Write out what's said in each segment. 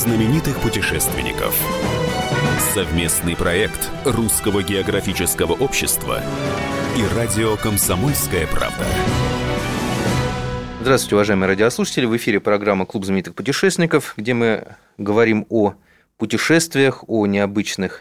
знаменитых путешественников. Совместный проект Русского географического общества и радио «Комсомольская правда». Здравствуйте, уважаемые радиослушатели. В эфире программа «Клуб знаменитых путешественников», где мы говорим о путешествиях, о необычных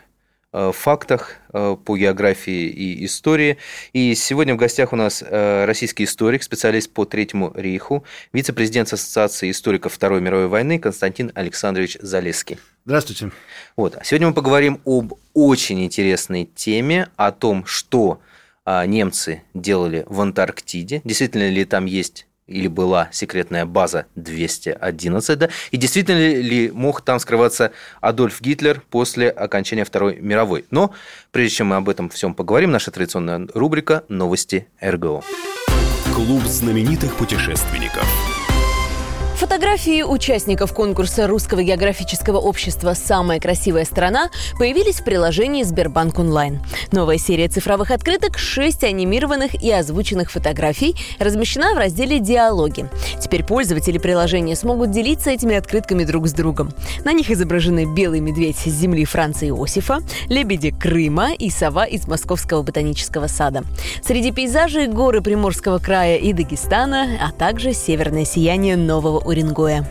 фактах э, по географии и истории. И сегодня в гостях у нас э, российский историк, специалист по Третьему рейху, вице-президент Ассоциации историков Второй мировой войны Константин Александрович Залеский. Здравствуйте. Вот. А сегодня мы поговорим об очень интересной теме, о том, что а, немцы делали в Антарктиде, действительно ли там есть или была секретная база 211, да, и действительно ли мог там скрываться Адольф Гитлер после окончания Второй мировой. Но прежде чем мы об этом всем поговорим, наша традиционная рубрика «Новости РГО». Клуб знаменитых путешественников. Фотографии участников конкурса Русского географического общества «Самая красивая страна» появились в приложении Сбербанк онлайн. Новая серия цифровых открыток, 6 анимированных и озвученных фотографий, размещена в разделе «Диалоги». Теперь пользователи приложения смогут делиться этими открытками друг с другом. На них изображены белый медведь с земли Франца Иосифа, лебеди Крыма и сова из Московского ботанического сада. Среди пейзажей горы Приморского края и Дагестана, а также северное сияние Нового Уренгоя.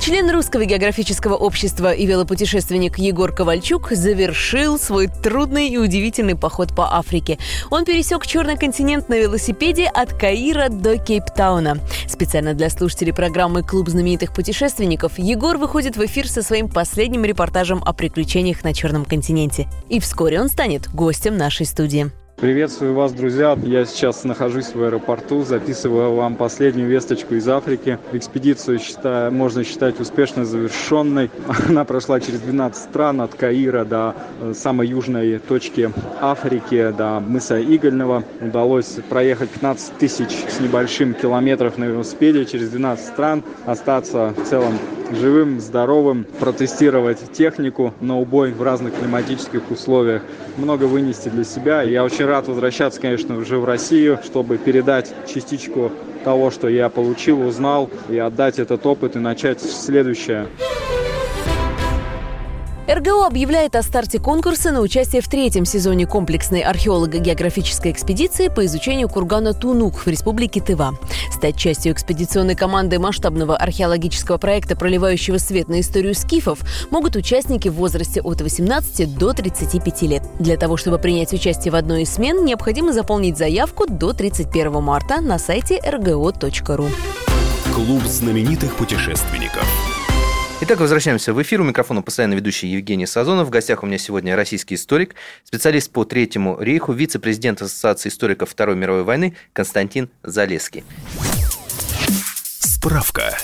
Член Русского географического общества и велопутешественник Егор Ковальчук завершил свой трудный и удивительный поход по Африке. Он пересек черный континент на велосипеде от Каира до Кейптауна. Специально для слушателей программы «Клуб знаменитых путешественников» Егор выходит в эфир со своим последним репортажем о приключениях на Черном континенте. И вскоре он станет гостем нашей студии. Приветствую вас, друзья. Я сейчас нахожусь в аэропорту, записываю вам последнюю весточку из Африки. Экспедицию считаю, можно считать успешно завершенной. Она прошла через 12 стран, от Каира до э, самой южной точки Африки, до мыса Игольного. Удалось проехать 15 тысяч с небольшим километров на велосипеде через 12 стран, остаться в целом живым, здоровым, протестировать технику на убой в разных климатических условиях, много вынести для себя. Я очень рад возвращаться, конечно, уже в Россию, чтобы передать частичку того, что я получил, узнал, и отдать этот опыт и начать следующее. РГО объявляет о старте конкурса на участие в третьем сезоне комплексной археолого-географической экспедиции по изучению кургана Тунук в республике Тыва. Стать частью экспедиционной команды масштабного археологического проекта, проливающего свет на историю скифов, могут участники в возрасте от 18 до 35 лет. Для того, чтобы принять участие в одной из смен, необходимо заполнить заявку до 31 марта на сайте rgo.ru. Клуб знаменитых путешественников. Итак, возвращаемся в эфир. У микрофона постоянно ведущий Евгений Сазонов. В гостях у меня сегодня российский историк, специалист по Третьему рейху, вице-президент Ассоциации историков Второй мировой войны Константин Залеский. Справка.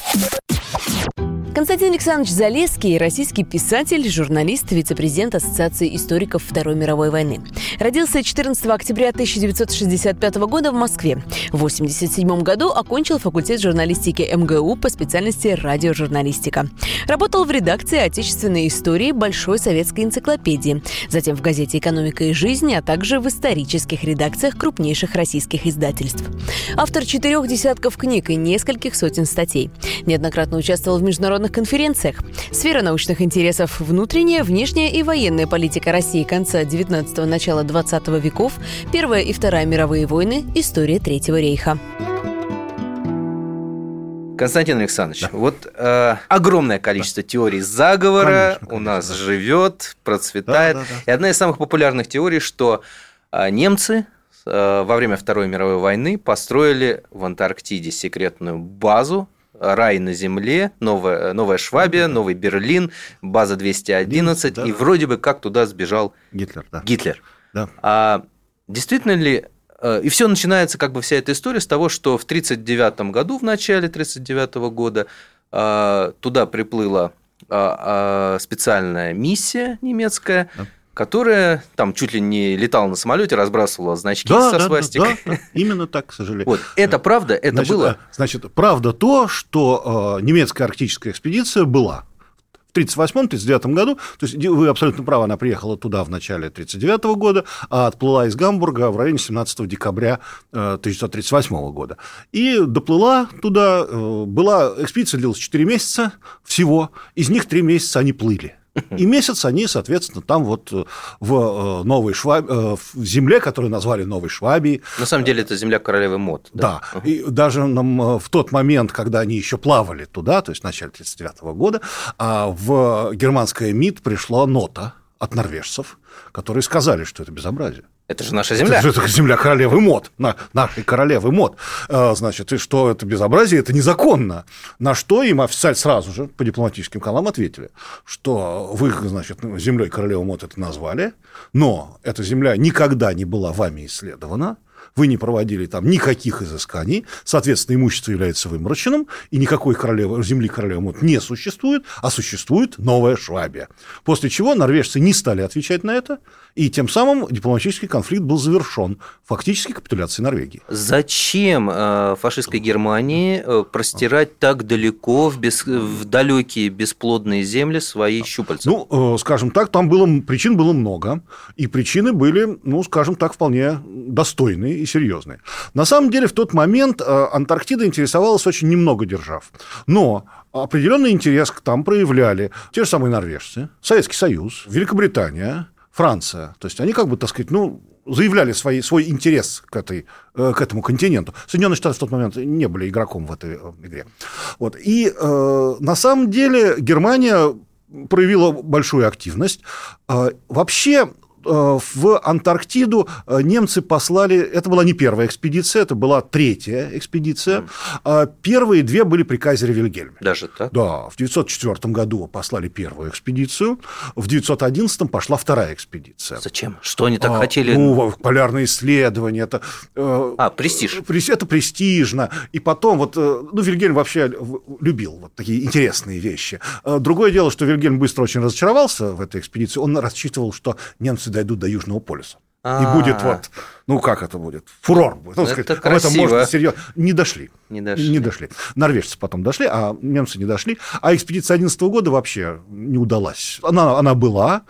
Константин Александрович Залеский – российский писатель, журналист, вице-президент Ассоциации историков Второй мировой войны. Родился 14 октября 1965 года в Москве. В 1987 году окончил факультет журналистики МГУ по специальности радиожурналистика. Работал в редакции отечественной истории Большой советской энциклопедии, затем в газете «Экономика и жизнь», а также в исторических редакциях крупнейших российских издательств. Автор четырех десятков книг и нескольких сотен статей. Неоднократно участвовал в международных международных конференциях. Сфера научных интересов – внутренняя, внешняя и военная политика России конца 19-го, начала 20 веков, Первая и Вторая мировые войны, история Третьего рейха. Константин Александрович, да. вот э, огромное количество теорий заговора конечно, конечно, у нас да. живет, процветает. Да, да, да. И одна из самых популярных теорий, что э, немцы э, во время Второй мировой войны построили в Антарктиде секретную базу рай на земле, новая, новая Швабия, новый Берлин, база 211, да. и вроде бы как туда сбежал Гитлер. Да. Гитлер. Да. А действительно ли э, и все начинается, как бы вся эта история с того, что в 1939 году, в начале 1939 года, э, туда приплыла э, специальная миссия немецкая, да которая там чуть ли не летала на самолете, разбрасывала значки да, со да, свастикой. Да, да, именно так, к сожалению. Вот, это правда, это значит, было? Значит, правда то, что э, немецкая арктическая экспедиция была. В в 1938-1939 году, то есть вы абсолютно правы, она приехала туда в начале 1939 года, а отплыла из Гамбурга в районе 17 декабря 1938 э, года. И доплыла туда, э, была экспедиция длилась 4 месяца всего, из них 3 месяца они плыли. И месяц они, соответственно, там вот э, в э, Новой Швабии, э, в земле, которую назвали Новой Швабией. На самом деле это земля королевы Мод. Да, да. и даже нам, в тот момент, когда они еще плавали туда, то есть в начале 1939 года, а в германское МИД пришла нота от норвежцев, которые сказали, что это безобразие. Это же наша земля. Это, это земля королевы мод, на, нашей королевы мод. А, значит, и что это безобразие, это незаконно. На что им официально сразу же по дипломатическим каналам ответили, что вы, значит, землей королевы мод это назвали, но эта земля никогда не была вами исследована, вы не проводили там никаких изысканий, соответственно, имущество является вымороченным, и никакой королевы, земли королевы Мод не существует, а существует новая Швабия. После чего норвежцы не стали отвечать на это, и тем самым дипломатический конфликт был завершен фактически капитуляцией Норвегии. Зачем э, фашистской Германии э, простирать так далеко в, бес... в далекие бесплодные земли свои щупальца? Ну, э, скажем так, там было, причин было много, и причины были, ну, скажем так, вполне достойные и серьезные. На самом деле, в тот момент Антарктида интересовалась очень немного держав. Но определенный интерес там проявляли те же самые норвежцы, Советский Союз, Великобритания, Франция. То есть они как бы, так сказать, ну, заявляли свои, свой интерес к, этой, э, к этому континенту. Соединенные Штаты в тот момент не были игроком в этой э, игре. Вот. И э, на самом деле Германия проявила большую активность. Э, вообще Э, в Антарктиду э, немцы послали, это была не первая экспедиция, это была третья экспедиция. Mm. Первые две были при кайзере Вильгельме. Даже так? Да, в 904 году послали первую экспедицию, в 911 пошла вторая экспедиция. Зачем? Что они так а, хотели? Ну, полярные исследования, это... А, престиж. Это престижно. И потом, вот, ну, Вильгельм вообще любил вот такие интересные вещи. Другое дело, что Вильгельм быстро очень разочаровался в этой экспедиции, он рассчитывал, что немцы дойдут до Южного полюса. И будет вот, ну как это будет, фурор будет. Ну, это сказать, красиво. этом можно серьезно. Не дошли. Не дошли. Не дошли. Норвежцы потом дошли, а немцы не дошли. А экспедиция 11 года вообще не удалась. Она, она была,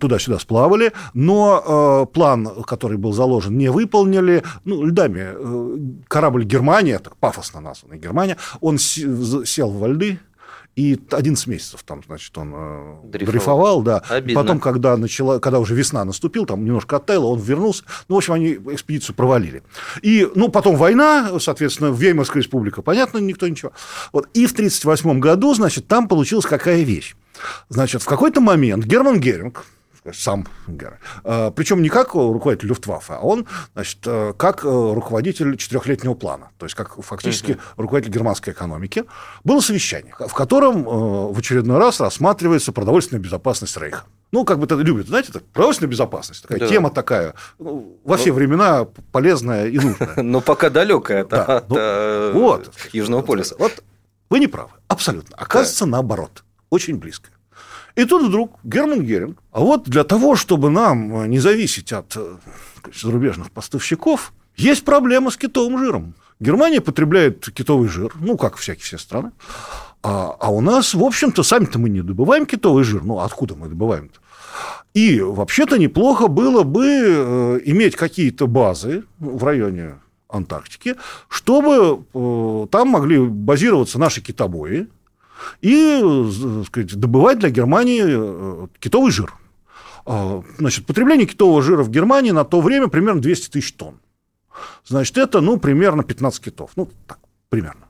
туда-сюда сплавали, но э, план, который был заложен, не выполнили. Ну, льдами. Э, корабль Германия, так пафосно названный Германия, он сел во льды, и 11 месяцев там, значит, он э, дрейфовал, дрейфовал да. Обидно. Потом, когда, начала, когда уже весна наступила, там немножко оттаяло, он вернулся. Ну, в общем, они экспедицию провалили. И, ну, потом война, соответственно, Веймарская республика, понятно, никто ничего. Вот. И в 1938 году, значит, там получилась какая вещь. Значит, в какой-то момент Герман Геринг, сам Гера. А, Причем не как руководитель Люфтваффе, а он, значит, э, как э, руководитель четырехлетнего плана, то есть как фактически руководитель германской экономики. Было совещание, в котором э, в очередной раз рассматривается продовольственная безопасность Рейха. Ну, как бы это любят, знаете, это продовольственная безопасность, такая да. тема такая, ну, во все ну, времена полезная и нужная. Но пока далекая да, от ну, вот, Южного полюса. Вот вы не правы, абсолютно. Оказывается, наоборот, очень близко. И тут вдруг Герман Геринг, а вот для того, чтобы нам не зависеть от э, зарубежных поставщиков, есть проблема с китовым жиром. Германия потребляет китовый жир, ну, как всякие все страны. А, а у нас, в общем-то, сами-то мы не добываем китовый жир. Ну, откуда мы добываем-то? И вообще-то неплохо было бы э, иметь какие-то базы в районе Антарктики, чтобы э, там могли базироваться наши китобои, и сказать, добывать для Германии э, китовый жир. А, значит, потребление китового жира в Германии на то время примерно 200 тысяч тонн. Значит, это, ну, примерно 15 китов. Ну, так, примерно.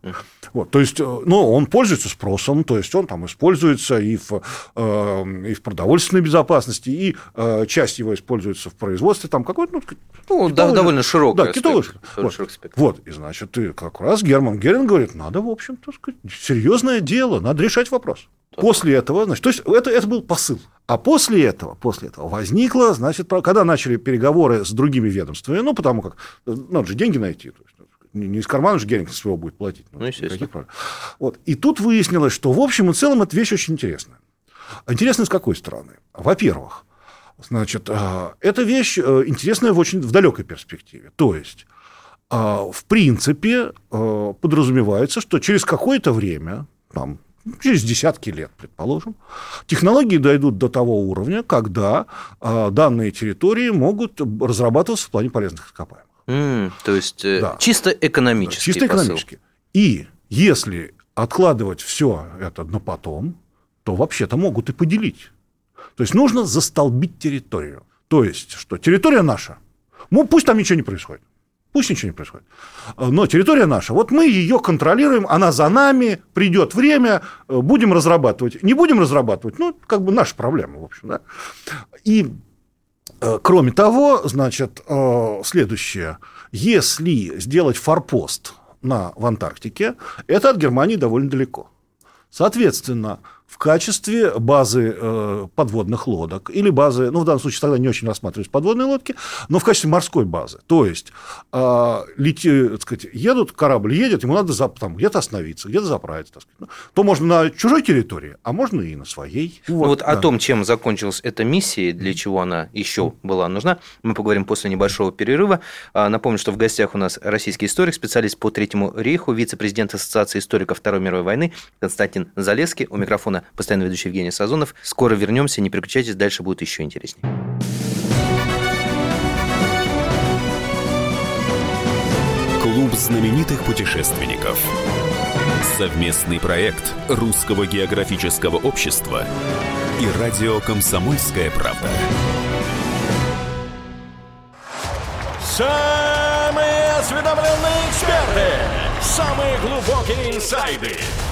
Вот, то есть, э, ну, он пользуется спросом, то есть он там используется и в, э, и в продовольственной безопасности, и э, часть его используется в производстве там какой-то, ну, ну да, довольно широкий да, китовый, вот, вот, и значит, и как раз Герман Герин говорит, надо, в общем-то, серьезное дело, надо решать вопрос. После этого, значит, то есть это, это был посыл. А после этого, после этого возникло, значит, когда начали переговоры с другими ведомствами, ну, потому как э, надо же деньги найти, то есть, не из кармана же Геринг своего будет платить. Ну, естественно. Вот. И тут выяснилось, что в общем и целом эта вещь очень интересная. Интересная с какой стороны? Во-первых, значит, а, эта вещь э, интересная в очень в далекой перспективе. То есть, а, в принципе, э, подразумевается, что через какое-то время, там, через десятки лет, предположим, технологии дойдут до того уровня, когда э, данные территории могут разрабатываться в плане полезных ископаемых. Mm, то есть э, да. чисто экономически. Чисто экономически. И если откладывать все это на потом, то вообще-то могут и поделить. То есть нужно застолбить территорию. То есть, что территория наша, ну пусть там ничего не происходит. Пусть ничего не происходит. Но территория наша. Вот мы ее контролируем, она за нами, придет время, э, будем разрабатывать. Не будем разрабатывать, ну, как бы наша проблема, в общем, да. И кроме того, значит, э, следующее. Если сделать форпост на, в Антарктике, это от Германии довольно далеко. Соответственно, в качестве базы э, подводных лодок или базы, ну, в данном случае тогда не очень рассматриваются подводные лодки, но в качестве морской базы. То есть, э, лети, так сказать, едут, корабль едет, ему надо там, где-то остановиться, где-то заправиться. Так сказать. Ну, то можно на чужой территории, а можно и на своей. Вот, вот да. о том, чем закончилась эта миссия, для чего она еще была нужна, мы поговорим после небольшого перерыва. А, напомню, что в гостях у нас российский историк, специалист по Третьему рейху, вице-президент Ассоциации историков Второй мировой войны Константин Залеский. У микрофона постоянно ведущий Евгений Сазонов. Скоро вернемся, не переключайтесь, дальше будет еще интереснее. Клуб знаменитых путешественников. Совместный проект Русского географического общества и радио «Комсомольская правда». Самые осведомленные эксперты, самые глубокие инсайды –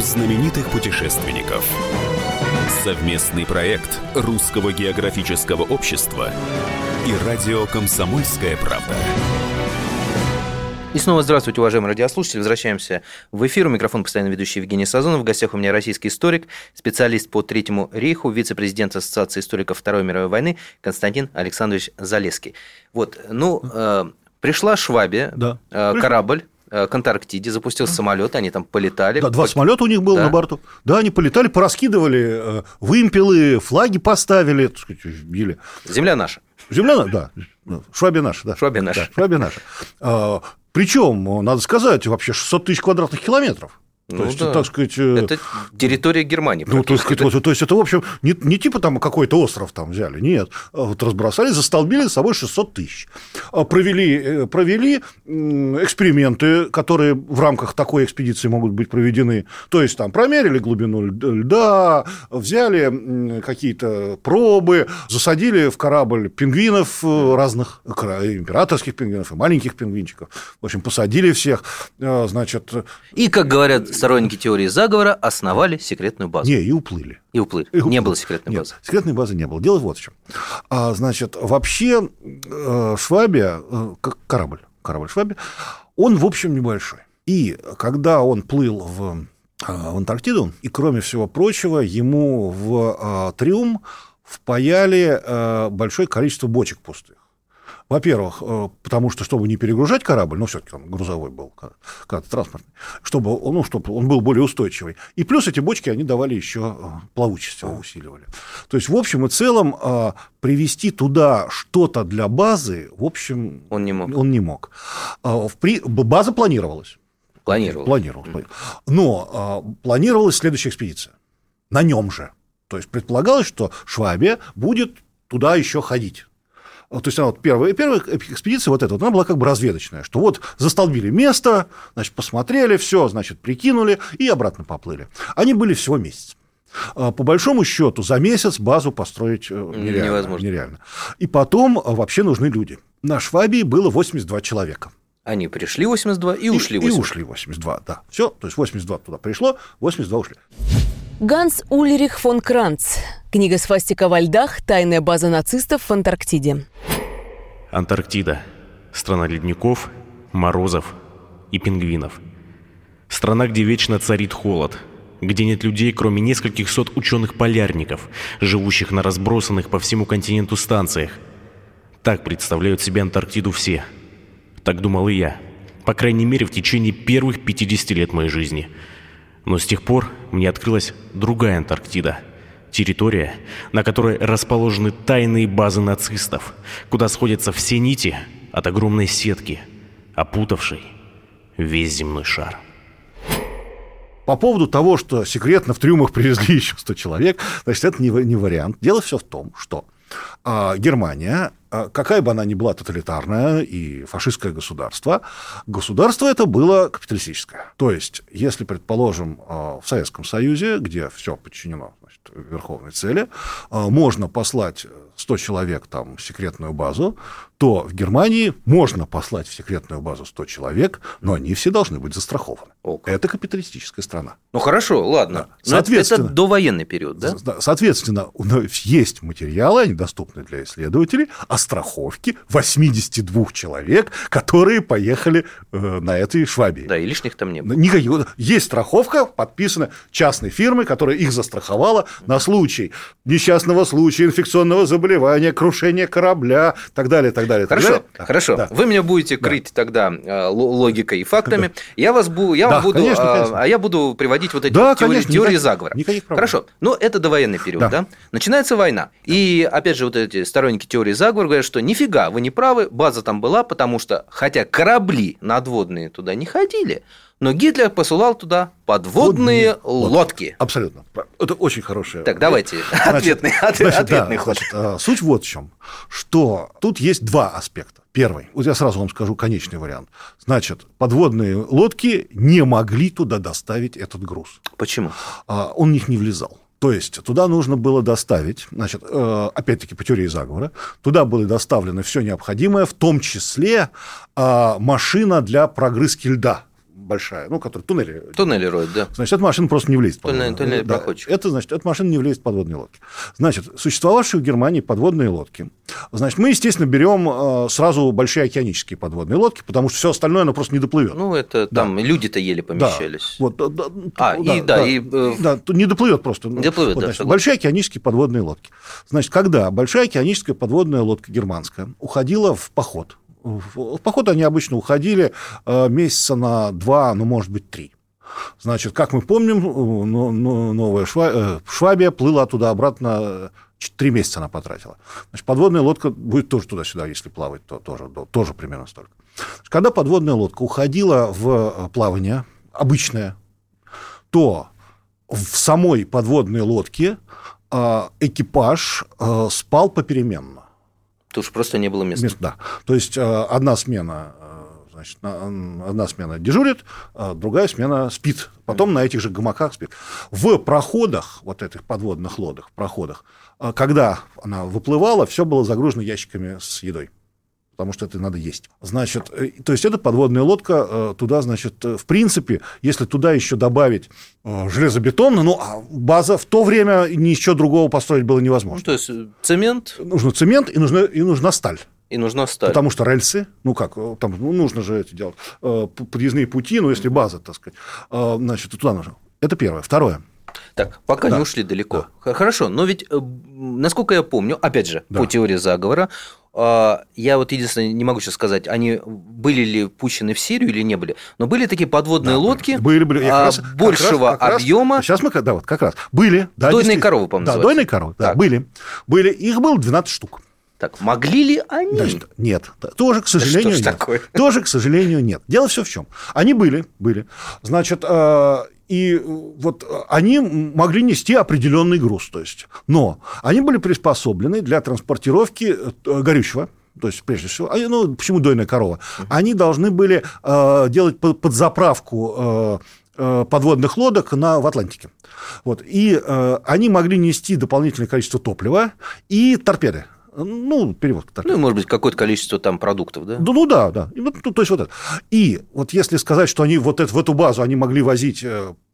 Клуб знаменитых путешественников. Совместный проект Русского географического общества и радио «Комсомольская правда». И снова здравствуйте, уважаемые радиослушатели. Возвращаемся в эфир. У микрофона постоянно ведущий Евгений Сазонов. В гостях у меня российский историк, специалист по Третьему рейху, вице-президент Ассоциации историков Второй мировой войны Константин Александрович Залеский. Вот, ну, э, пришла Швабия, да. э, корабль, к Антарктиде, запустил самолет, они там полетали. Да, два самолета у них было да. на борту. Да, они полетали, пораскидывали э, вымпелы, флаги поставили, так сказать, били. Земля наша. Земля, да. Швабия наша, да. Швабия наша. Да, Швабия наша. А, причем, надо сказать, вообще 600 тысяч квадратных километров. То ну, есть, да. так сказать... Э, это территория Германии. Ну, то есть, это... то есть, это, в общем, не, не типа там какой-то остров там взяли, нет. А вот разбросали, застолбили с собой 600 тысяч. А провели, э, провели эксперименты, которые в рамках такой экспедиции могут быть проведены. То есть, там промерили глубину льда, взяли какие-то пробы, засадили в корабль пингвинов э, разных, императорских пингвинов и маленьких пингвинчиков. В общем, посадили всех, значит... И, как говорят сторонники теории заговора основали секретную базу. Не, и уплыли. И уплыли. И уплыли. Не было секретной Нет, базы. Секретной базы не было. Дело вот в чем. А, значит, вообще э, Швабия, э, корабль, корабль Швабия, он, в общем, небольшой. И когда он плыл в, э, в Антарктиду, и, кроме всего прочего, ему в Триум впаяли большое количество бочек пустых. Во-первых, э, потому что, чтобы не перегружать корабль, ну, все-таки он грузовой был, как транспортный, чтобы, ну, чтобы он был более устойчивый. И плюс эти бочки, они давали еще э, плавучесть, усиливали. То есть, в общем и целом, э, привести туда что-то для базы, в общем, он не мог. Он не мог. База планировалась. Планировалась. Планировалась. Но планировалась следующая экспедиция. На нем же. То есть предполагалось, что Швабия будет туда еще ходить. То есть, вот первая, первая экспедиция вот эта, вот, она была как бы разведочная, что вот застолбили место, значит, посмотрели, все, значит, прикинули и обратно поплыли. Они были всего месяц. А, по большому счету, за месяц базу построить э, нереально. Невозможно. нереально. И потом а, вообще нужны люди. На Швабии было 82 человека. Они пришли 82 и, и ушли 82. И ушли 82, да. Все, то есть 82 туда пришло, 82 ушли. Ганс Ульрих фон Кранц. Книга «Свастика во льдах. Тайная база нацистов в Антарктиде». Антарктида. Страна ледников морозов и пингвинов. Страна, где вечно царит холод, где нет людей, кроме нескольких сот ученых-полярников, живущих на разбросанных по всему континенту станциях. Так представляют себе Антарктиду все. Так думал и я. По крайней мере, в течение первых 50 лет моей жизни. Но с тех пор мне открылась другая Антарктида. Территория, на которой расположены тайные базы нацистов, куда сходятся все нити от огромной сетки, опутавшей весь земной шар. По поводу того, что секретно в трюмах привезли еще 100 человек, значит, это не, не вариант. Дело все в том, что а, Германия, а, какая бы она ни была тоталитарная и фашистское государство, государство это было капиталистическое. То есть, если, предположим, а, в Советском Союзе, где все подчинено значит, верховной цели, а, можно послать 100 человек там, в секретную базу, то в Германии можно послать в секретную базу 100 человек, но они все должны быть застрахованы. О, это капиталистическая страна. Ну хорошо, ладно. Да. Соответственно, это довоенный период, да? Соответственно, есть материалы, они доступны для исследователей, о страховке 82 человек, которые поехали э, на этой Швабии. Да, и лишних там не было. Никаких. Есть страховка, подписана частной фирмой, которая их застраховала на случай несчастного случая, инфекционного заболевания, крушения корабля, так далее, так далее. Хорошо, так далее. хорошо. Да. Вы меня будете крыть да. тогда э, логикой и фактами. Да. Я вас буду, я да, буду, конечно, а, конечно. а я буду приводить вот эти да, теории, конечно, теории никаких, заговора. Никаких проблем. Хорошо, но это довоенный период, да. да? Начинается война, и опять же вот эти сторонники теории заговора говорят, что нифига, вы не правы, база там была, потому что хотя корабли надводные туда не ходили, но Гитлер посылал туда подводные Водные лодки. Абсолютно. Это очень хорошее. Так, давайте ответный, значит, ответный да, ход. Значит, а, суть вот в чем, что тут есть два аспекта. Первый, вот я сразу вам скажу конечный вариант. Значит, подводные лодки не могли туда доставить этот груз. Почему? А, он в них не влезал. То есть туда нужно было доставить, значит, э, опять-таки по теории заговора, туда было доставлено все необходимое, в том числе а, машина для прогрызки льда большая, ну, которая туннели. Туннели роет, да. Значит, эта машина просто не влезет подводные туннели. Да, это, значит, эта машина не влезет в подводные лодки. Значит, существовавшие в Германии подводные лодки. Значит, мы, естественно, берем э, сразу большие океанические подводные лодки, потому что все остальное, оно просто не доплывет. Ну, это да. там люди-то еле помещались. Да. Вот, да, а, да, и, да, да, и... Э, да, не доплывет просто. Не доплывет, вот, да. Значит, большие океанические подводные лодки. Значит, когда большая океаническая подводная лодка германская уходила в поход, в поход они обычно уходили э, месяца на два, ну, может быть, три. Значит, как мы помним, э, новая э, Швабия плыла туда-обратно Три месяца она потратила. Значит, подводная лодка будет тоже туда-сюда, если плавать, то тоже, тоже примерно столько. Когда подводная лодка уходила в плавание, обычное, то в самой подводной лодке экипаж спал попеременно. Потому что просто не было места. Мест, да. То есть э, одна смена э, значит, одна смена дежурит, а другая смена спит. Потом на этих же гамаках спит. В проходах, вот этих подводных лодах, проходах, э, когда она выплывала, все было загружено ящиками с едой потому что это надо есть. Значит, э, то есть это подводная лодка, э, туда, значит, э, в принципе, если туда еще добавить железобетон, ну, а база в то время ничего другого построить было невозможно. Ну, то есть цемент? Нужно цемент и нужна, и нужна сталь. И нужна сталь. Потому что рельсы, ну как, там ну, нужно же это делать, подъездные пути, ну если база, так сказать, значит, туда нужно. Это первое. Второе. Так, пока да. не ушли далеко. Да. Хорошо, но ведь, насколько я помню, опять же, да. по теории заговора, а, я вот единственное не могу сейчас сказать, они были ли пущены в Сирию или не были, но были такие подводные да, лодки были, были. Я раз, большего как раз, объема. Раз, сейчас мы, да, вот как раз были. Да, дойные коровы, по-моему, Да, дойные коровы, да, были, были. Их было 12 штук. Так, могли ли они? Значит, нет, тоже, к сожалению, да нет. Такое? Тоже, к сожалению, нет. Дело все в чем. Они были, были. Значит, а, и э, вот э, они могли нести определенный груз, то есть, но они были приспособлены для транспортировки э, горючего, то есть, прежде всего, ну, почему дойная корова? Они должны были э, делать подзаправку э, подводных лодок на, в Атлантике. Вот. И э, они могли нести дополнительное количество топлива и торпеды. Ну, перевозка. Так. Ну, и, может быть, какое-то количество там продуктов, да? Ну, ну да, да. И, вот, то есть вот это. И вот если сказать, что они вот это, в эту базу они могли возить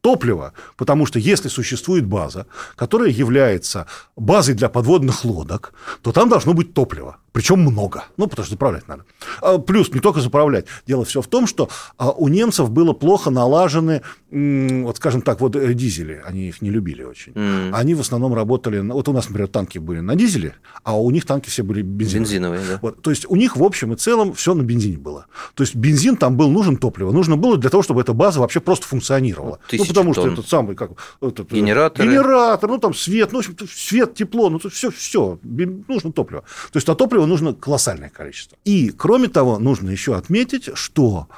топливо, потому что если существует база, которая является базой для подводных лодок, то там должно быть топливо. Причем много. Ну, потому что заправлять надо. А, плюс не только заправлять. Дело все в том, что а, у немцев было плохо налажены, вот скажем так, вот э, дизели. Они их не любили очень. Mm. Они в основном работали... Вот у нас, например, танки были на дизеле, а у них танки все были бензиновые. Бензиновые, да. Вот, то есть у них в общем и целом все на бензине было. То есть бензин там был нужен топливо. Нужно было для того, чтобы эта база вообще просто функционировала. Ну, потому тонн. что этот самый... Как, этот, э, Генератор. Генератор, ну там свет, ну, в общем, свет, тепло, ну все, все, нужно топливо. То есть а топливо нужно колоссальное количество. И, кроме того, нужно еще отметить, что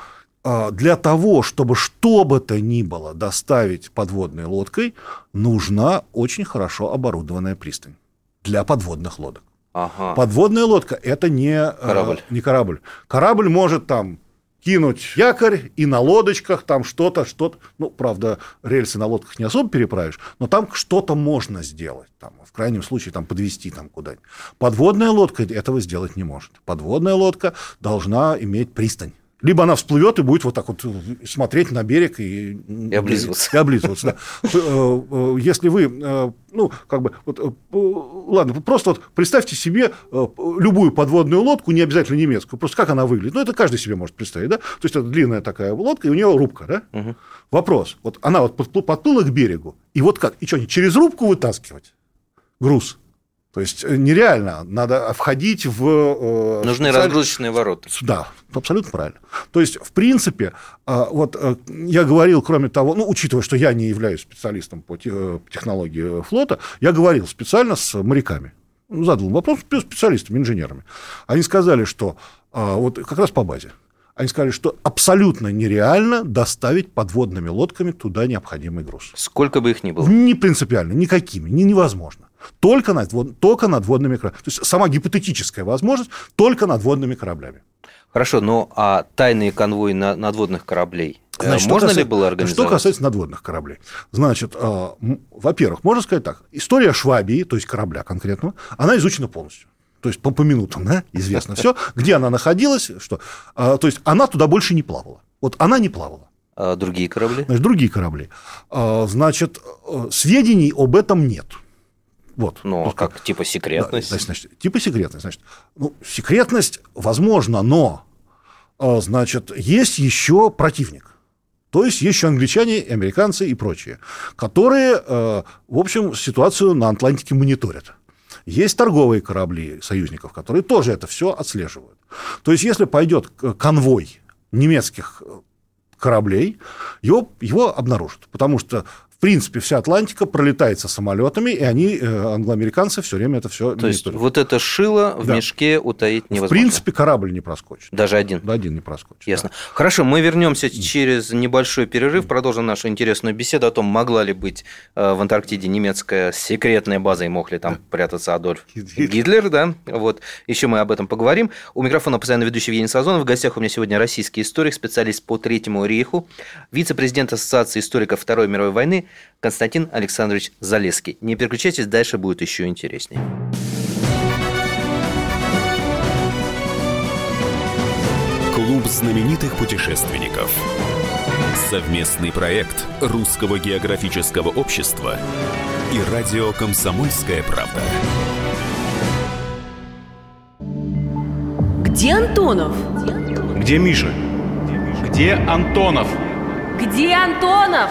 а, для того, чтобы что бы то ни было доставить подводной лодкой, нужна очень хорошо оборудованная пристань для подводных лодок. Ага. Подводная лодка – это не а, корабль. не корабль. Корабль может там кинуть якорь и на лодочках там что-то, что-то. Ну, правда, рельсы на лодках не особо переправишь, но там что-то можно сделать. Там, в крайнем случае, там, подвести там куда-нибудь. Подводная лодка этого сделать не может. Подводная лодка должна иметь пристань. Либо она всплывет и будет вот так вот смотреть на берег и, и облизываться. И облизываться да. Э, э, если вы, э, ну, как бы, вот, ладно, просто вот представьте себе любую подводную лодку, не обязательно немецкую, просто как она выглядит. Ну, это каждый себе может представить, да? То есть, это длинная такая лодка, и у нее рубка, да? Угу. Вопрос. Вот она вот подплыла к берегу, и вот как? И что, через рубку вытаскивать груз? То есть э, нереально, надо входить в... Э, Нужны специаль... разгрузочные ворота. Да, абсолютно правильно. То есть, в принципе, э, вот я говорил, кроме того, ну, учитывая, что я не являюсь специалистом по технологии флота, я говорил специально с моряками. Задал вопрос специалистам, инженерами. Они сказали, что вот как раз по базе. Они сказали, что абсолютно нереально доставить подводными лодками туда необходимый груз. Сколько бы их ни было? Не принципиально, никакими, не, невозможно. Только, над, только надводными кораблями. То есть сама гипотетическая возможность только надводными кораблями. Хорошо, но а тайные конвои на надводных кораблей э, Значит, можно касается, ли было организовать? Что касается надводных кораблей. Значит, э, во-первых, можно сказать так. История Швабии, то есть корабля конкретного, она изучена полностью. То есть по, по минутам, да, известно все, где она находилась, что, э, то есть она туда больше не плавала. Вот она не плавала. А другие корабли? Значит, другие корабли. Э, значит, сведений об этом нет. Вот. Ну, а как, типа секретность? Да, значит, типа секретность. Значит, ну, секретность возможно, но, а, значит, есть еще противник. То есть есть еще англичане, американцы и прочие, которые, а, в общем, ситуацию на Атлантике мониторят. Есть торговые корабли союзников, которые тоже это все отслеживают. То есть, если пойдет конвой немецких э, кораблей, его, его обнаружат. Потому что в принципе, вся Атлантика пролетает со самолетами, и они, э, англоамериканцы, все время это все. То есть вот это шило в да. мешке утаить невозможно. В принципе, корабль не проскочит. Даже один. Да, один не проскочит. Ясно. Да. Хорошо, мы вернемся через небольшой перерыв, продолжим нашу интересную беседу о том, могла ли быть э, в Антарктиде немецкая секретная база и мог ли там прятаться Адольф Гитлер, Гитлер да. Вот еще мы об этом поговорим. У микрофона постоянно ведущий Евгений Сазонов. В гостях у меня сегодня российский историк, специалист по Третьему рейху, вице-президент Ассоциации историков Второй мировой войны Константин Александрович Залеский. Не переключайтесь, дальше будет еще интереснее. Клуб знаменитых путешественников. Совместный проект Русского географического общества и радио «Комсомольская правда». Где Антонов? Где Миша? Где Антонов? Где Антонов?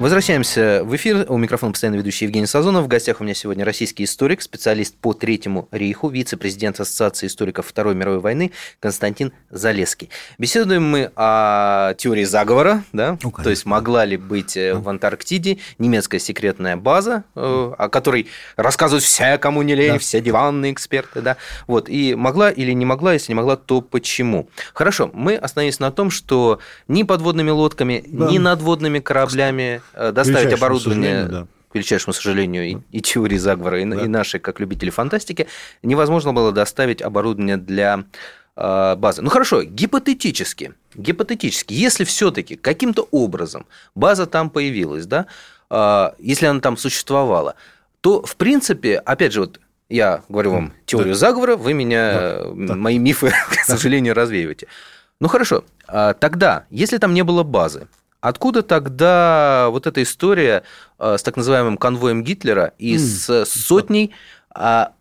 Возвращаемся в эфир. У микрофона постоянно ведущий Евгений Сазонов. В гостях у меня сегодня российский историк, специалист по Третьему рейху, вице-президент Ассоциации историков Второй мировой войны Константин Залеский. Беседуем мы о теории заговора, да? Ну, то есть могла ли быть э, в Антарктиде немецкая секретная база, э, о которой рассказывают все, кому не лень, да. все диванные эксперты, да? Вот, и могла или не могла, если не могла, то почему? Хорошо, мы остановились на том, что ни подводными лодками, да. ни надводными кораблями доставить оборудование да. к величайшему сожалению, и, и теории заговора, и, да. и наши, как любители фантастики, невозможно было доставить оборудование для э, базы. Ну хорошо, гипотетически, гипотетически, если все-таки каким-то образом база там появилась, да, э, если она там существовала, то в принципе, опять же, вот я говорю вам теорию да. заговора, вы меня, да. мои мифы, к сожалению, развеиваете. Ну хорошо, тогда, если там не было базы, Откуда тогда вот эта история э, с так называемым конвоем Гитлера и mm. с сотней а,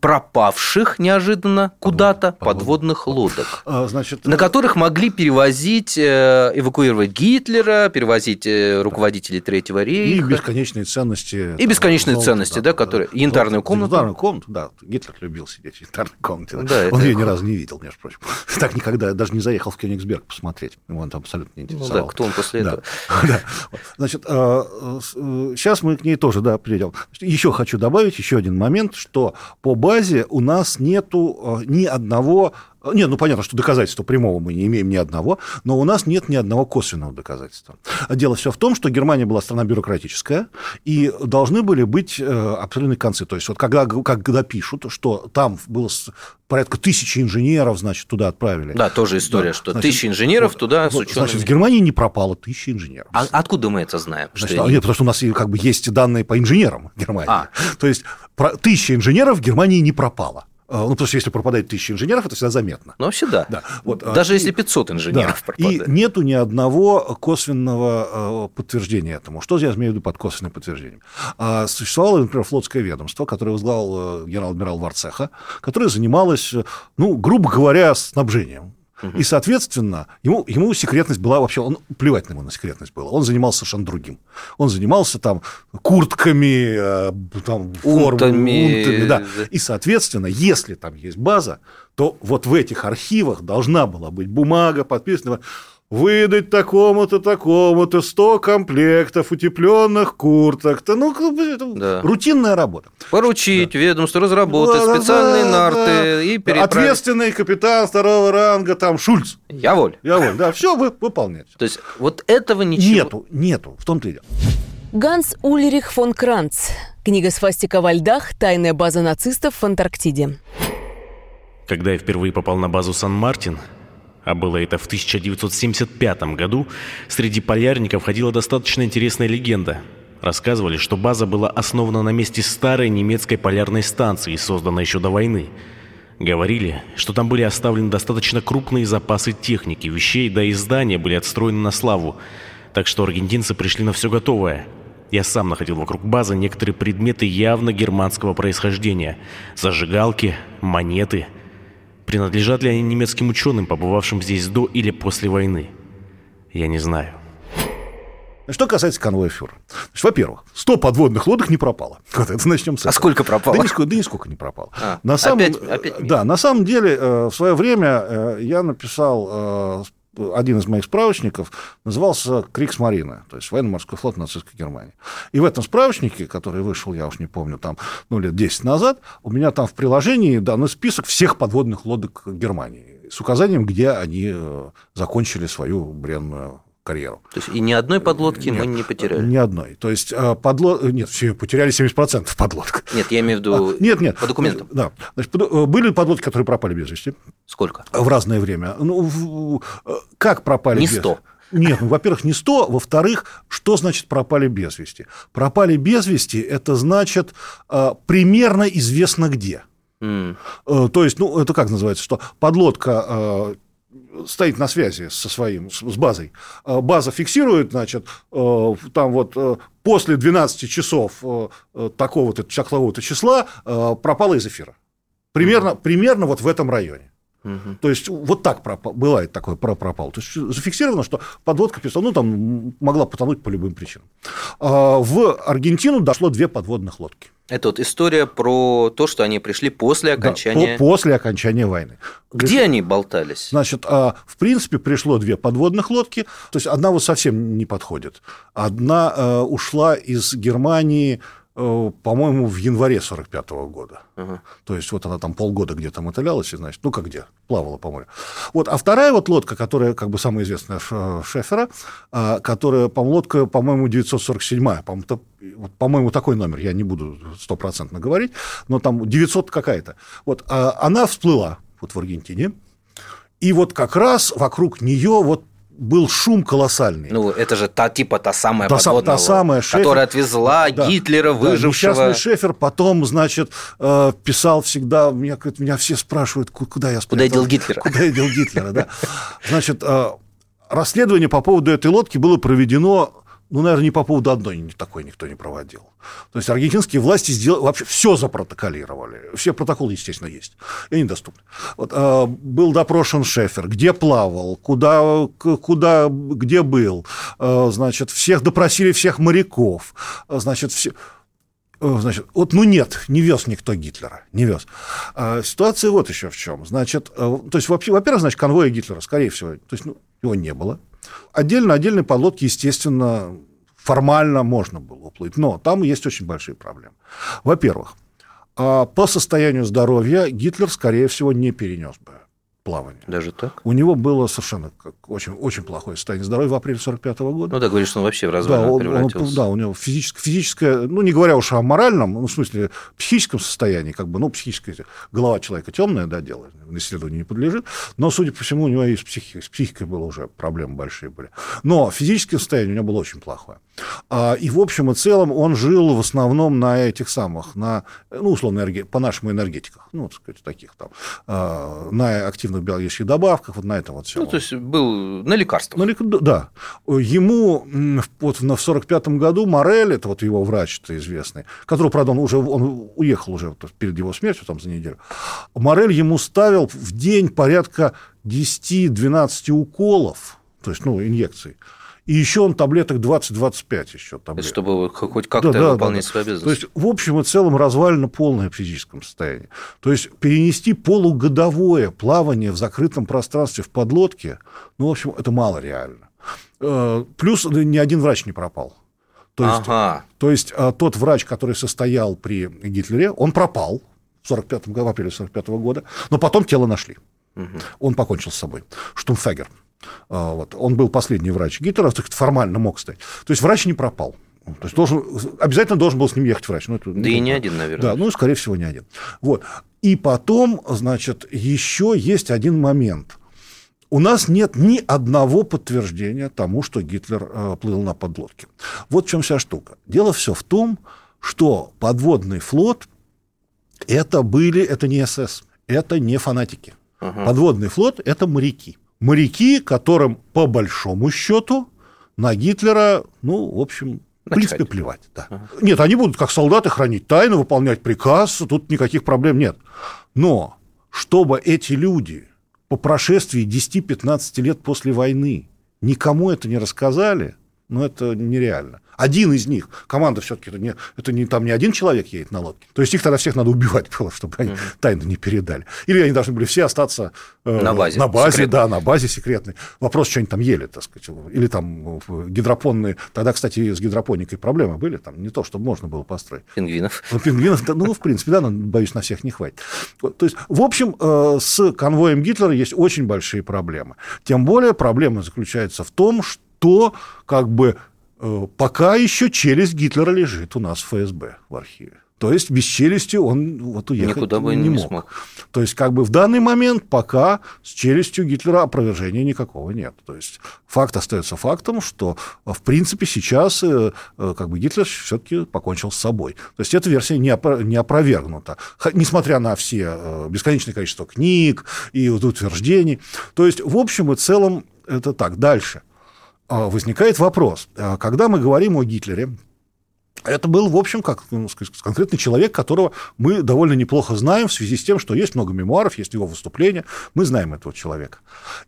пропавших неожиданно куда-то подводных лодок, а, Значит, на которых могли перевозить, э, эвакуировать Гитлера, перевозить э, руководителей Третьего рейха. И бесконечные ценности. И бесконечные золото, ценности, да, да которые... Да, янтарную комнату. Янтарную комнату, да. Гитлер любил сидеть в янтарной комнате. Да, Он это... ее ни разу не видел, между прочим. Так никогда, даже не заехал в Кёнигсберг посмотреть. Его он там абсолютно не интересовал. Ну да, кто он после да. этого. Да. Значит, сейчас э, мы к ней тоже, да, придем. Еще хочу добавить еще один момент, что по базе у нас нету э, ни одного нет, ну понятно, что доказательства прямого мы не имеем ни одного, но у нас нет ни одного косвенного доказательства. Дело все в том, что Германия была страна бюрократическая, и должны были быть э, определенные концы. То есть вот когда, когда пишут, что там было порядка тысячи инженеров, значит, туда отправили. Да, тоже история, да, что значит, тысячи инженеров вот, туда вот, с учеными. Значит, в Германии не пропало тысячи инженеров. А откуда мы это знаем? Значит, что а, нет, потому что у нас как бы есть данные по инженерам Германии. А. То есть тысяча инженеров в Германии не пропало. А, ну, потому что если пропадает тысяча инженеров, это всегда заметно. Ну, вообще да. да. Вот, а, Даже и, если 500 инженеров да. пропадает. И нету ни одного косвенного подтверждения этому. Что я имею в виду под косвенным подтверждением? Существовало, например, флотское ведомство, которое возглавил э, генерал-адмирал Варцеха, которое занималось, ну, грубо говоря, снабжением и, соответственно, ему, ему секретность была вообще... Он, плевать на ему на секретность было. Он занимался совершенно другим. Он занимался там куртками, э, там, унтами. унтами да. И, соответственно, если там есть база, то вот в этих архивах должна была быть бумага, подписанная выдать такому-то, такому-то 100 комплектов утепленных курток-то. Ну, да. рутинная работа. Поручить да. ведомству разработать да, специальные да, нарты да. и переправить. Ответственный капитан второго ранга, там, Шульц. Я воль. Я воль, да, все вы выполнять. То есть, вот этого ничего... Нету, нету, в том-то и дело. Ганс Ульрих фон Кранц. Книга «Свастика во льдах. Тайная база нацистов в Антарктиде». Когда я впервые попал на базу Сан-Мартин, а было это в 1975 году, среди полярников ходила достаточно интересная легенда. Рассказывали, что база была основана на месте старой немецкой полярной станции, созданной еще до войны. Говорили, что там были оставлены достаточно крупные запасы техники, вещей, да и здания были отстроены на славу. Так что аргентинцы пришли на все готовое. Я сам находил вокруг базы некоторые предметы явно германского происхождения. Зажигалки, монеты – Принадлежат ли они немецким ученым, побывавшим здесь до или после войны? Я не знаю. Что касается конвоя фюрера. во-первых, 100 подводных лодок не пропало. Вот это начнем с этого. А сколько пропало? Да нисколько, да нисколько не пропало. А, на самом, опять, опять да, на самом деле, э, в свое время э, я написал э, один из моих справочников назывался Крикс Марина, то есть военно-морской флот нацистской Германии. И в этом справочнике, который вышел, я уж не помню, там, ну, лет 10 назад, у меня там в приложении дан список всех подводных лодок Германии с указанием, где они э, закончили свою бренную карьеру. То есть и ни одной подлодки нет, мы не потеряли? Ни одной. То есть э, подлод... Нет, все потеряли 70% подлодок. Нет, я имею в виду а, нет, нет, по документам. Да. Значит, э, были подлодки, которые пропали без вести. Сколько? В разное время. Ну, в... Э, как пропали не без 100. Нет, ну, во-первых, не 100, во-вторых, что значит пропали без вести? Пропали без вести – это значит примерно известно где. Mm. То есть, ну, это как называется, что подлодка стоит на связи со своим, с базой. А база фиксирует, значит, э, там вот э, после 12 часов э, такого-то числового-то числа пропала из эфира. Примерно, mm-hmm. примерно вот в этом районе. Угу. То есть вот так пропал, бывает такое пропал. То есть зафиксировано, что подводка писала, ну там могла потонуть по любым причинам. А в Аргентину дошло две подводных лодки. Это вот история про то, что они пришли после окончания... Да, по после окончания войны. Где Приш... они болтались? Значит, а, в принципе, пришло две подводных лодки. То есть одна вот совсем не подходит. Одна э, ушла из Германии по-моему, в январе 45 -го года. Ага. То есть вот она там полгода где-то мотылялась, и, значит, ну как где, плавала по морю. Вот, а вторая вот лодка, которая как бы самая известная Шефера, а, которая, по-моему, лодка, по-моему, 947-я, по-моему, по-моему, такой номер, я не буду стопроцентно говорить, но там 900 какая-то. Вот, а она всплыла вот в Аргентине, и вот как раз вокруг нее вот был шум колоссальный. Ну, это же та, типа та самая та, подводная, та самая Шефер, которая отвезла да, Гитлера, выжившего. Да, несчастный Шефер потом, значит, э, писал всегда, меня, меня все спрашивают, куда я спрятал. Куда я дел Гитлера. Куда я дел Гитлера, да. Значит, э, расследование по поводу этой лодки было проведено ну, наверное, не по поводу одной такой никто не проводил. То есть аргентинские власти сделали, вообще все запротоколировали. Все протоколы, естественно, есть. И они доступны. Вот, э, был допрошен Шефер, где плавал, куда, куда, где был. Э, значит, всех допросили, всех моряков. Значит, все... Значит, вот, ну нет, не вез никто Гитлера, не вез. А ситуация вот еще в чем. Значит, то есть, вообще, во-первых, значит, конвоя Гитлера, скорее всего, то есть, ну, его не было. Отдельно отдельной подлодки, естественно, формально можно было уплыть, но там есть очень большие проблемы. Во-первых, а, по состоянию здоровья Гитлер, скорее всего, не перенес бы плавания. Даже так? У него было совершенно очень, очень плохое состояние здоровья в апреле 45 -го года. Ну, да, говоришь, что он вообще в развалину да, он, превратился. Он, да, у него физическое, физическое, ну, не говоря уж о моральном, ну, в смысле, психическом состоянии, как бы, ну, психическое, голова человека темная, да, дело, исследованию не подлежит, но, судя по всему, у него и с психикой, с психикой было уже проблемы большие были. Но физическое состояние у него было очень плохое. А, и, в общем и целом, он жил в основном на этих самых, на, ну, условно, по нашему энергетиках, ну, так сказать, таких там, а, на активных активных биологических добавках, вот на этом вот все. Ну, то есть был на лекарствах. На лек... Да. Ему вот в 1945 году Морель, это вот его врач это известный, который, правда, он уже он уехал уже перед его смертью там за неделю, Морель ему ставил в день порядка 10-12 уколов, то есть, ну, инъекций. И еще он таблеток 20-25 еще таблеток. Чтобы хоть как-то да, выполнять да, свои обязанности. То есть, в общем и целом, развалено полное в физическом состоянии. То есть, перенести полугодовое плавание в закрытом пространстве в подлодке, ну, в общем, это мало реально. Э, плюс ни один врач не пропал. То есть, ага. то есть э, тот врач, который состоял при Гитлере, он пропал в, 45 году, в апреле 45 года, но потом тело нашли. Угу. Он покончил с собой. Штумфегер. А, вот. Он был последний врач Гитлера, формально мог стать. То есть врач не пропал. То есть должен, обязательно должен был с ним ехать врач. Ну, это, да ну, и не один, наверное. Да, ну, скорее всего, не один. Вот. И потом, значит, еще есть один момент. У нас нет ни одного подтверждения тому, что Гитлер э, плыл на подлодке. Вот в чем вся штука. Дело все в том, что подводный флот это были, это не СС, это не фанатики. Ага. Подводный флот это моряки моряки, которым по большому счету на Гитлера, ну, в общем, в принципе, плевать. Да. Ага. Нет, они будут как солдаты хранить тайну, выполнять приказ, тут никаких проблем нет. Но чтобы эти люди по прошествии 10-15 лет после войны никому это не рассказали, ну, это нереально один из них. Команда все-таки это не, это не там не один человек едет на лодке. То есть их тогда всех надо убивать было, чтобы они угу. тайну не передали. Или они должны были все остаться э, на базе. На базе, да, на базе секретной. Вопрос, что они там ели, так сказать. Или там гидропонные. Тогда, кстати, с гидропоникой проблемы были. Там не то, чтобы можно было построить. Пингвинов. Ну, пингвинов, ну, в принципе, да, но, боюсь, на всех не хватит. То есть, в общем, э, с конвоем Гитлера есть очень большие проблемы. Тем более проблема заключается в том, что как бы Э, пока еще челюсть Гитлера лежит у нас в ФСБ в архиве. То есть без челюсти он вот уехать Никуда бы не, не мог. Смог. То есть как бы в данный момент пока с челюстью Гитлера опровержения никакого нет. То есть факт остается фактом, что в принципе сейчас э, э, как бы Гитлер все-таки покончил с собой. То есть эта версия не, не опровергнута, несмотря на все бесконечное количество книг и утверждений. То есть в общем и целом это так. Дальше. А, возникает вопрос. А, когда мы говорим о Гитлере, это был, в общем, как ну, сказать, конкретный человек, которого мы довольно неплохо знаем в связи с тем, что есть много мемуаров, есть его выступления, мы знаем этого человека.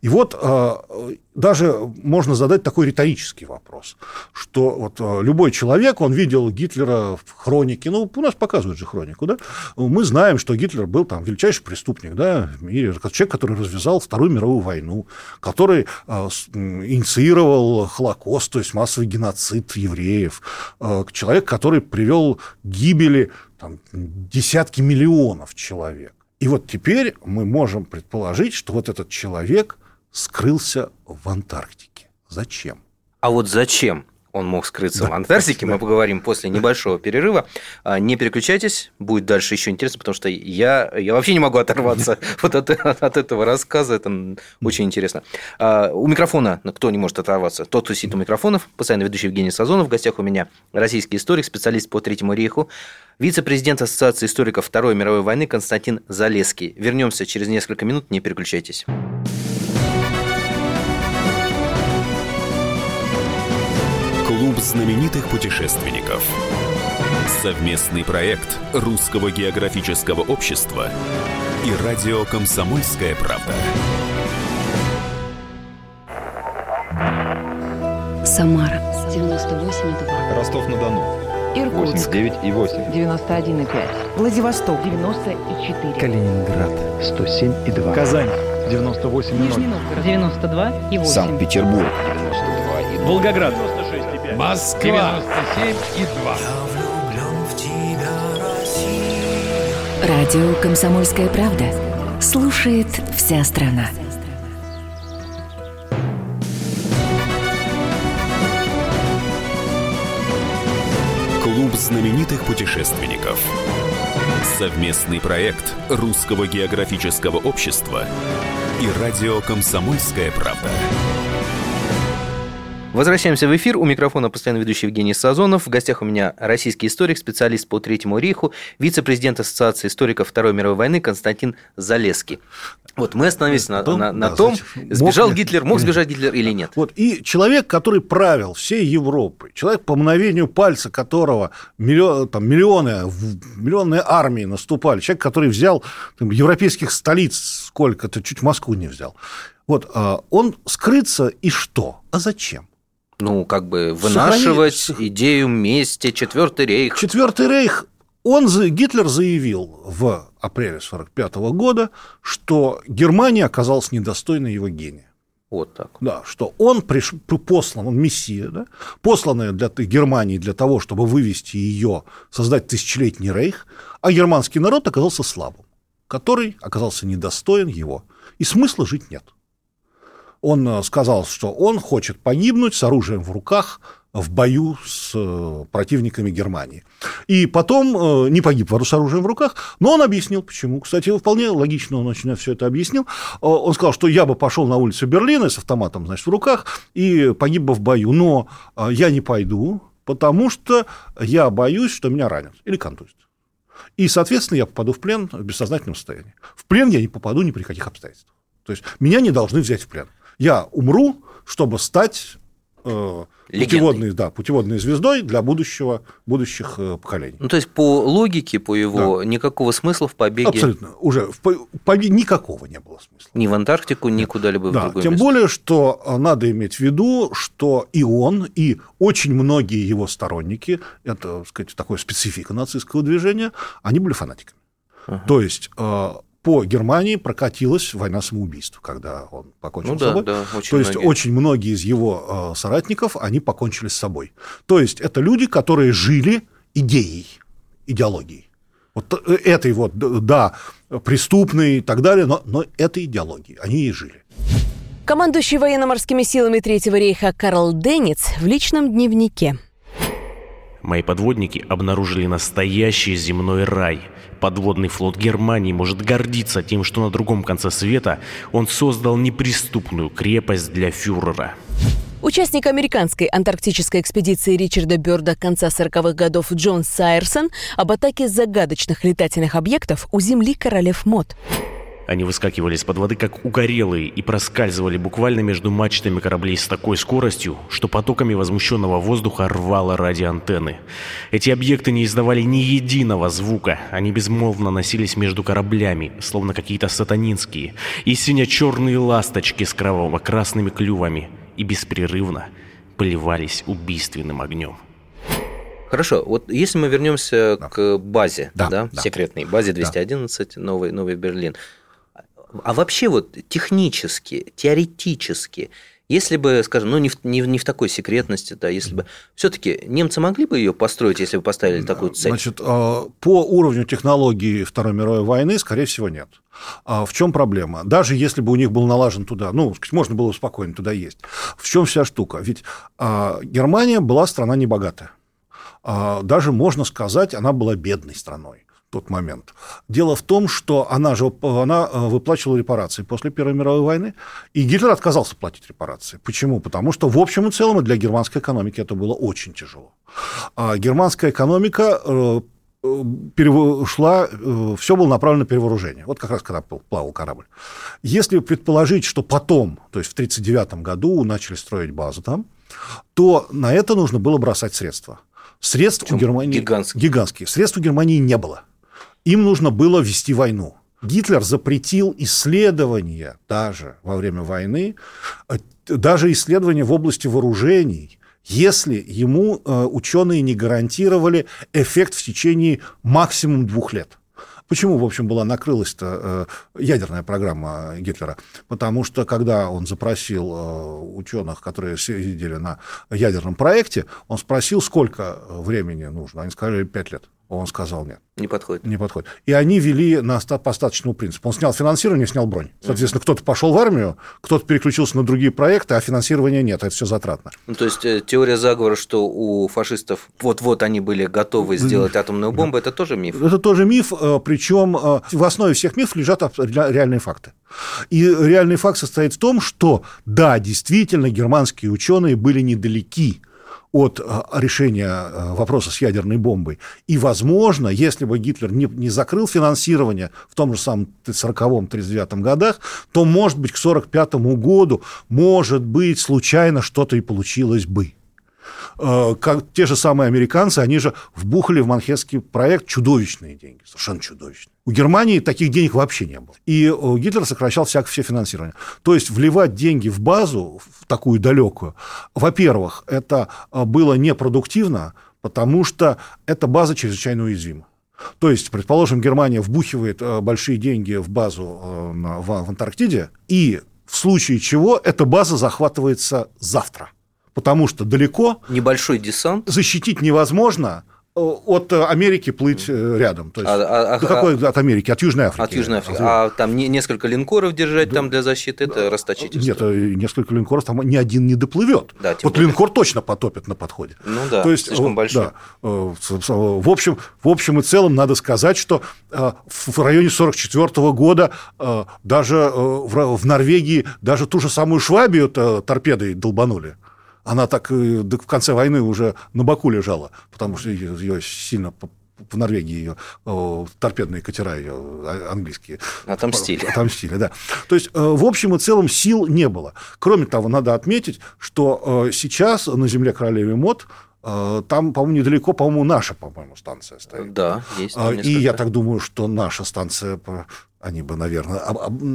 И вот э, даже можно задать такой риторический вопрос, что вот э, любой человек, он видел Гитлера в хронике, ну, у нас показывают же хронику, да, мы знаем, что Гитлер был там величайший преступник, да, в мире, человек, который развязал Вторую мировую войну, который э, инициировал Холокост, то есть массовый геноцид евреев, человек, который привел гибели там, десятки миллионов человек. И вот теперь мы можем предположить, что вот этот человек скрылся в Антарктике. Зачем? А вот зачем? он мог скрыться да, в Антарктике. Да. Мы поговорим после небольшого перерыва. А, не переключайтесь, будет дальше еще интересно, потому что я, я вообще не могу оторваться вот от, от этого рассказа. Это очень интересно. А, у микрофона кто не может оторваться? Тот, кто сидит у микрофонов, постоянно ведущий Евгений Сазонов. В гостях у меня российский историк, специалист по Третьему рейху, вице-президент Ассоциации историков Второй мировой войны Константин Залеский. Вернемся через несколько минут, не переключайтесь. Знаменитых путешественников. Совместный проект Русского географического общества и радио «Комсомольская правда». Самара 98,2. Ростов-на-Дону. Иркутск. 89 и 8. 91,5. Владивосток. 94. Калининград. 107 и 2. Казань. 98 Нижний Новгород. 92 и 8. Санкт-Петербург. 92 и 2. Волгоград. Москва 97 и 2. Радио «Комсомольская правда». Слушает вся страна. Клуб знаменитых путешественников. Совместный проект Русского географического общества и радио «Комсомольская правда». Возвращаемся в эфир. У микрофона постоянно ведущий Евгений Сазонов. В гостях у меня российский историк, специалист по Третьему рейху, вице-президент Ассоциации историков Второй мировой войны Константин Залеский. Вот мы остановились на, на, на да, том, значит, сбежал мог Гитлер, мог сбежать Гитлер или нет. Вот, и человек, который правил всей Европой, человек, по мгновению пальца которого миллион, там, миллионы, миллионные армии наступали, человек, который взял там, европейских столиц сколько-то, чуть Москву не взял. Вот, а, он скрыться и что? А зачем? Ну, как бы вынашивать Сохрани... идею мести, Четвертый рейх. Четвертый рейх, он, Гитлер заявил в апреле 1945 года, что Германия оказалась недостойной его гения. Вот так. Да, что он приш... послан, он мессия, да, посланная для Германии для того, чтобы вывести ее, создать тысячелетний рейх, а германский народ оказался слабым, который оказался недостоин его, и смысла жить нет он э, сказал, что он хочет погибнуть с оружием в руках в бою с э, противниками Германии. И потом э, не погиб с оружием в руках, но он объяснил, почему. Кстати, вполне логично он очень все это объяснил. Он сказал, что я бы пошел на улицу Берлина с автоматом значит, в руках и погиб бы в бою, но я не пойду, потому что я боюсь, что меня ранят или контузят. И, соответственно, я попаду в плен в бессознательном состоянии. В плен я не попаду ни при каких обстоятельствах. То есть меня не должны взять в плен я умру, чтобы стать э, путеводной, да, путеводной звездой для будущего, будущих э, поколений. Ну, то есть, по логике, по его, да. никакого смысла в побеге... Абсолютно. Уже в побеге никакого не было смысла. Ни в Антарктику, ни куда-либо да. в другое Тем место. более, что э, надо иметь в виду, что и он, и очень многие его сторонники, это, так сказать, такая специфика нацистского движения, они были фанатиками. Ага. То есть э, по Германии прокатилась война самоубийств, когда он покончил ну, с собой. Да, очень То есть многие. очень многие из его э, соратников, они покончили с собой. То есть это люди, которые жили идеей, идеологией. Вот э, этой вот, да, преступной и так далее, но, но этой идеологией. Они и жили. Командующий военно-морскими силами Третьего рейха Карл Денниц в личном дневнике. Мои подводники обнаружили настоящий земной рай – Подводный флот Германии может гордиться тем, что на другом конце света он создал неприступную крепость для фюрера. Участник американской антарктической экспедиции Ричарда Бёрда конца 40-х годов Джон Сайерсон об атаке загадочных летательных объектов у Земли королев Мод. Они выскакивали из-под воды, как угорелые, и проскальзывали буквально между мачтами кораблей с такой скоростью, что потоками возмущенного воздуха рвало радиоантенны. Эти объекты не издавали ни единого звука, они безмолвно носились между кораблями, словно какие-то сатанинские, и сине-черные ласточки с кроваво-красными клювами, и беспрерывно поливались убийственным огнем. Хорошо, вот если мы вернемся да. к базе, да, да, да. секретной базе 211, да. новый, новый Берлин, а вообще вот технически, теоретически, если бы, скажем, ну не в, не, не в такой секретности, да, если бы все-таки немцы могли бы ее построить, если бы поставили такую цель? Значит, а, по уровню технологии Второй мировой войны, скорее всего, нет. А в чем проблема? Даже если бы у них был налажен туда, ну, можно было спокойно туда есть. В чем вся штука? Ведь а, Германия была страна небогатая. Даже можно сказать, она была бедной страной тот момент. Дело в том, что она же она э, выплачивала репарации после Первой мировой войны, и Гитлер отказался платить репарации. Почему? Потому что в общем и целом для германской экономики это было очень тяжело. А германская экономика э, перешла, э, все было направлено на перевооружение. Вот как раз когда плавал корабль. Если предположить, что потом, то есть в 1939 году начали строить базу там, то на это нужно было бросать средства. Средств у Германии... Гигантские. Гигантские. Средств у Германии не было. Им нужно было вести войну. Гитлер запретил исследования даже во время войны, э, даже исследования в области вооружений, если ему э, ученые не гарантировали эффект в течение максимум двух лет. Почему, в общем, была накрылась-то э, ядерная программа Гитлера? Потому что, когда он запросил ученых, которые сидели на ядерном проекте, он спросил, сколько времени нужно. Они сказали, пять лет. Он сказал нет. Не подходит. Не подходит. И они вели на по остаточному принципу. Он снял финансирование, снял бронь. Соответственно, кто-то пошел в армию, кто-то переключился на другие проекты, а финансирования нет, это все затратно. Ну, то есть э, теория заговора, что у фашистов вот-вот они были готовы сделать атомную бомбу, это тоже миф. Это тоже миф, э, причем э, в основе всех мифов лежат реальные факты. И реальный факт состоит в том, что да, действительно, германские ученые были недалеки от э, решения э, вопроса с ядерной бомбой. И, возможно, если бы Гитлер не, не закрыл финансирование в том же самом 40-м, 39-м годах, то, может быть, к 45 году, может быть, случайно что-то и получилось бы. Э, как те же самые американцы, они же вбухали в манхетский проект чудовищные деньги, совершенно чудовищные. У Германии таких денег вообще не было. И э, Гитлер сокращал всякое все финансирование. То есть вливать деньги в базу, в такую далекую, во-первых, это э, было непродуктивно, потому что эта база чрезвычайно уязвима. То есть, предположим, Германия вбухивает большие деньги в базу в Антарктиде, и в случае чего эта база захватывается завтра потому что далеко... Небольшой десант. Защитить невозможно, э, от Америки плыть э, рядом. То есть, а, а, ну, какой а, от Америки? От Южной Африки. От Южной Африки. А там не, несколько линкоров держать да, там для защиты, это расточительство. Нет, э, несколько линкоров, там ни один не доплывет. Да, вот более. линкор точно потопит на подходе. Ну да, То есть, слишком большой. Да, в, общем, в общем и целом надо сказать, что в районе 1944 года даже в Норвегии даже ту же самую Швабию торпедой долбанули она так в конце войны уже на боку лежала, потому что ее сильно в Норвегии ее торпедные катера ее а, английские отомстили. Отомстили, да. То есть, э, в общем и целом сил не было. Кроме того, надо отметить, что э, сейчас на земле королевы Мод э, там, по-моему, недалеко, по-моему, наша, по-моему, станция стоит. Да, есть. И я так думаю, что наша станция они бы, наверное,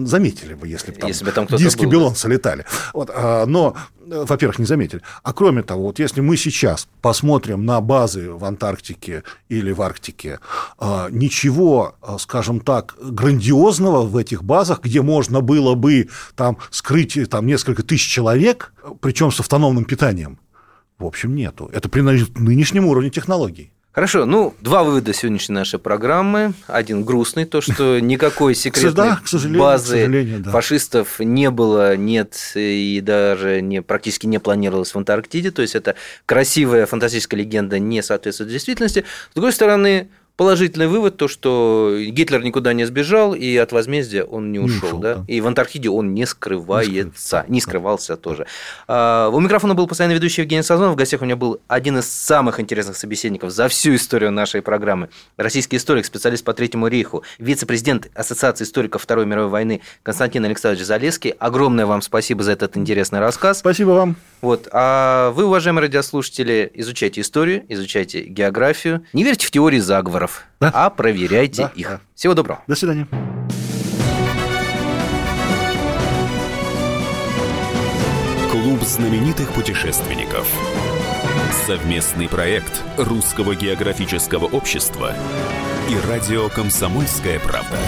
заметили бы, если бы там, если бы там диски был. Белонца летали. Вот, а, но, э, во-первых, не заметили. А кроме того, вот если мы сейчас посмотрим на базы в Антарктике или в Арктике, а, ничего, а, скажем так, грандиозного в этих базах, где можно было бы там скрыть там, несколько тысяч человек, причем с автономным питанием, в общем, нету. Это при нынешнем уровне технологий. Хорошо, ну, два вывода сегодняшней нашей программы. Один грустный, то, что никакой секретной базы фашистов не было, нет и даже не, практически не планировалось в Антарктиде. То есть, это красивая фантастическая легенда не соответствует действительности. С другой стороны, Положительный вывод то, что Гитлер никуда не сбежал, и от возмездия он не ушел. Не ушел да? Да. И в Антарктиде он не скрывается, не, не скрывался да. тоже. А, у микрофона был постоянно ведущий Евгений Сазонов. В гостях у меня был один из самых интересных собеседников за всю историю нашей программы. Российский историк, специалист по Третьему рейху, вице-президент Ассоциации историков Второй мировой войны Константин Александрович Залеский. Огромное вам спасибо за этот интересный рассказ. Спасибо вам. Вот. А вы, уважаемые радиослушатели, изучайте историю, изучайте географию. Не верьте в теории заговоров да. а проверяйте да, их. Да. Всего доброго. До свидания. Клуб знаменитых путешественников. Совместный проект Русского географического общества и радио «Комсомольская правда».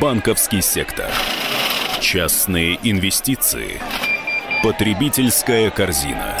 Банковский сектор. Частные инвестиции. Потребительская корзина.